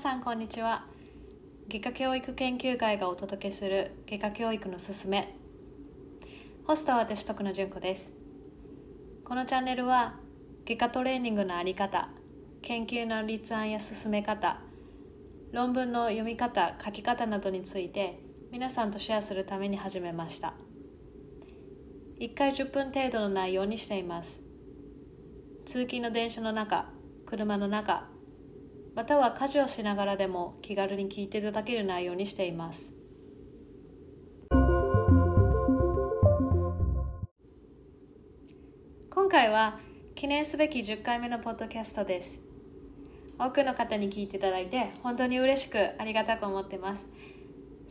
さんこんにちは。外科教育研究会がお届けする外科教育のすすめ。ホストは私徳野純子です。このチャンネルは外科トレーニングのあり方研究の立案や進め方論文の読み方書き方などについて皆さんとシェアするために始めました。1回10分程度の内容にしています。通勤の電車の中車の中または家事をしながらでも気軽に聞いていただける内容にしています。今回は記念すべき10回目のポッドキャストです。多くの方に聞いていただいて本当に嬉しくありがたく思ってます。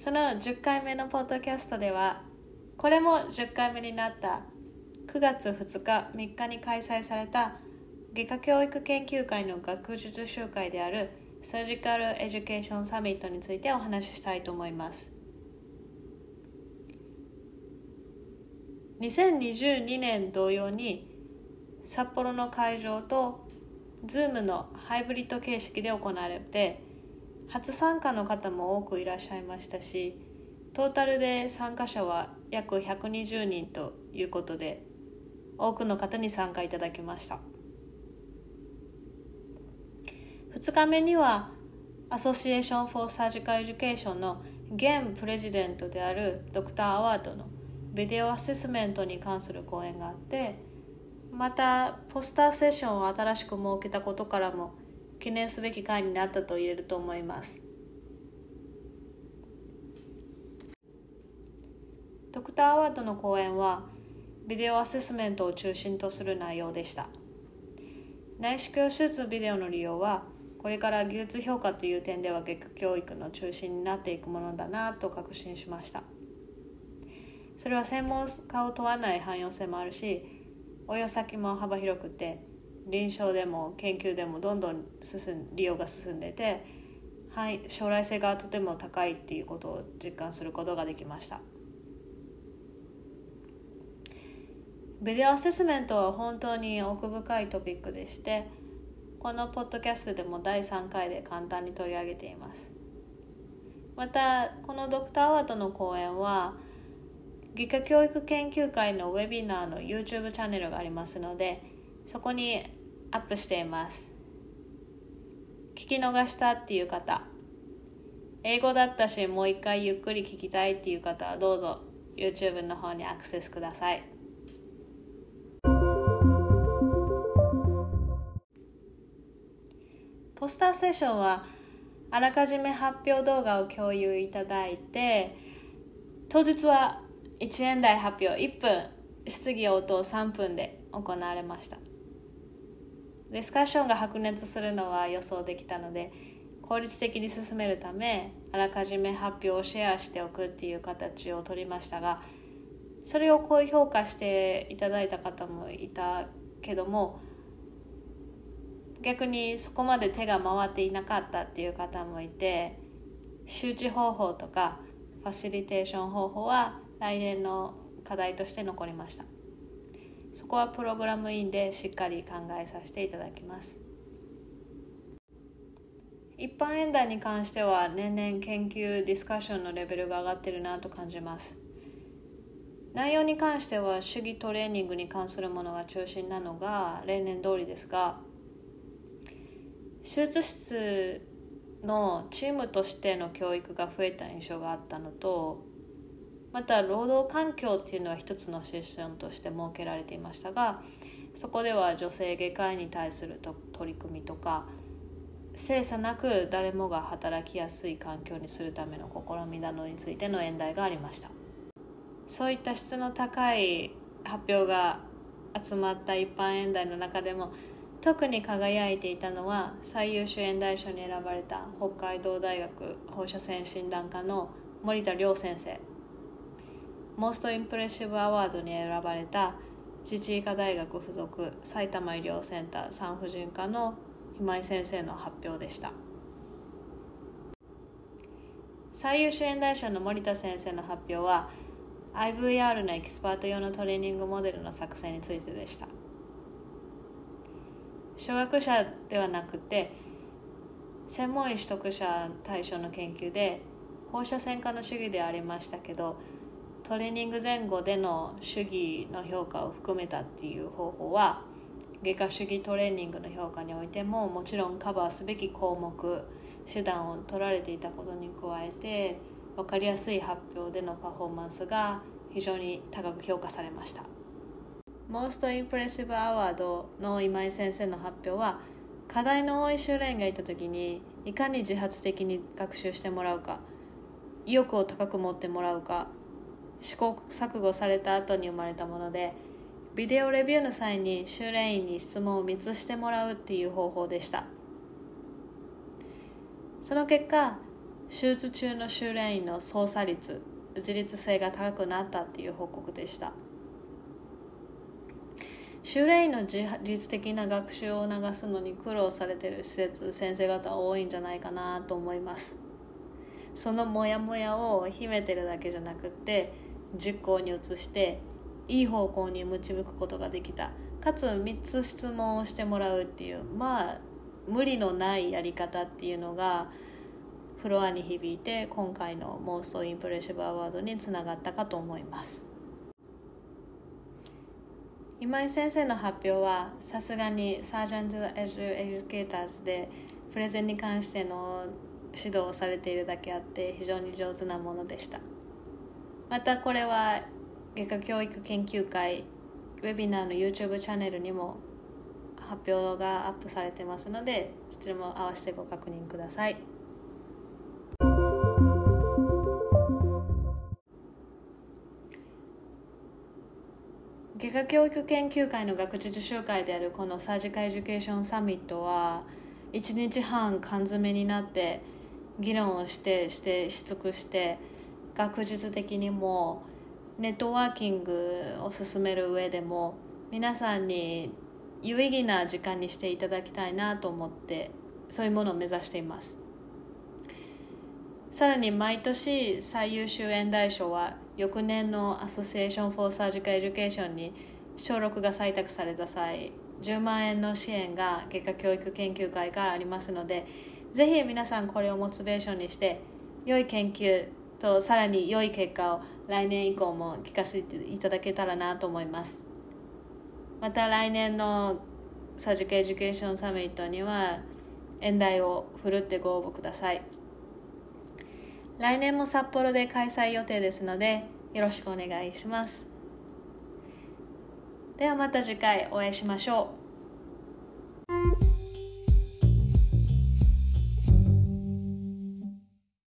その10回目のポッドキャストではこれも10回目になった9月2日3日に開催された外科教育研究会の学術集会である Surgical Education Summit についてお話ししたいと思います2022年同様に札幌の会場と Zoom のハイブリッド形式で行われて初参加の方も多くいらっしゃいましたしトータルで参加者は約120人ということで多くの方に参加いただきました。2日目には Association for Surgical Education の現プレジデントであるドクター・アワードのビデオアセスメントに関する講演があってまたポスターセッションを新しく設けたことからも記念すべき回になったと言えると思います。ドクター・アワードの講演はビデオアセスメントを中心とする内容でした。内視鏡手術ビデオの利用はこれから技術評価という点では外科教育の中心になっていくものだなと確信しました。それは専門家を問わない汎用性もあるし応用先も幅広くて臨床でも研究でもどんどん進ん利用が進んでて、はい、将来性がとても高いっていうことを実感することができました。ビデオアセスメントは本当に奥深いトピックでしてこのポッドキャストでも第3回で簡単に取り上げています。またこのドクターアワートの講演は外科教育研究会のウェビナーの YouTube チャンネルがありますのでそこにアップしています。聞き逃したっていう方英語だったしもう一回ゆっくり聞きたいっていう方はどうぞ YouTube の方にアクセスください。スターセッションはあらかじめ発表動画を共有いただいて当日は1円台発表1分質疑応答3分で行われました。ディスカッションが白熱するのは予想できたので効率的に進めるためあらかじめ発表をシェアしておくっていう形をとりましたがそれを高評価していただいた方もいたけども逆にそこまで手が回っていなかったっていう方もいて周知方法とかファシリテーション方法は来年の課題として残りました。そこはプログラムインでしっかり考えさせていただきます。一般演談に関しては年々研究ディスカッションのレベルが上がってるなと感じます。内容に関しては主義トレーニングに関するものが中心なのが例年通りですが手術室のチームとしての教育が増えた印象があったのとまた労働環境っていうのは一つのセッションとして設けられていましたがそこでは女性外科医に対する取り組みとか精査なく誰もが働きやすい環境にするための試みなどについての演題がありました。そういった質の高い発表が集まった一般演題の中でも特に輝いていたのは最優秀演題賞に選ばれた北海道大学放射線診断科の森田亮先生。モーストインプレッシブアワードに選ばれた自治医科大学附属埼玉医療センター産婦人科の今井先生の発表でした。最優秀演題賞の森田先生の発表は IVR のエキスパート用のトレーニングモデルの作成についてでした。初学者ではなくて専門医取得者対象の研究で放射線科の主義でありましたけどトレーニング前後での主義の評価を含めたっていう方法は外科主義トレーニングの評価においてももちろんカバーすべき項目手段を取られていたことに加えて分かりやすい発表でのパフォーマンスが非常に高く評価されました。Most Impressive Award の今井先生の発表は課題の多い修練がいた時にいかに自発的に学習してもらうか意欲を高く持ってもらうか試行錯誤された後に生まれたものでビデオレビューの際に修練員に質問を3つしてもらうっていう方法でした。その結果手術中の修練員の操作率自立性が高くなったっていう報告でした。修練員の自律的な学習を促すのに苦労されてる施設先生方多いんじゃないかなと思います。そのモヤモヤを秘めてるだけじゃなくって実行に移していい方向に導くことができた。かつ3つ質問をしてもらうっていうまあ無理のないやり方っていうのがフロアに響いて今回のモーストインプレッシブアワードにつながったかと思います。今井先生の発表はさすがにサージャントエジュエデュケーターズでプレゼンに関しての指導をされているだけあって非常に上手なものでしたまたこれは外科教育研究会ウェビナーの YouTube チャンネルにも発表がアップされてますのでそちらも合わせてご確認ください。教育研究会の学術集会であるこの Surgical Education Summit は1日半缶詰になって議論をしてしてし尽くして学術的にもネットワーキングを進める上でも皆さんに有意義な時間にしていただきたいなと思ってそういうものを目指していますさらに毎年最優秀演題賞は翌年の Association for Surgical Education に抄録が採択された際10万円の支援が外科教育研究会からありますのでぜひ皆さんこれをモチベーションにして良い研究とさらに良い結果を来年以降も聞かせていただけたらなと思います。また来年の Surgical Education Summit には演題をふるってご応募ください。来年も札幌で開催予定ですのでよろしくお願いします。ではまた次回お会いしましょう。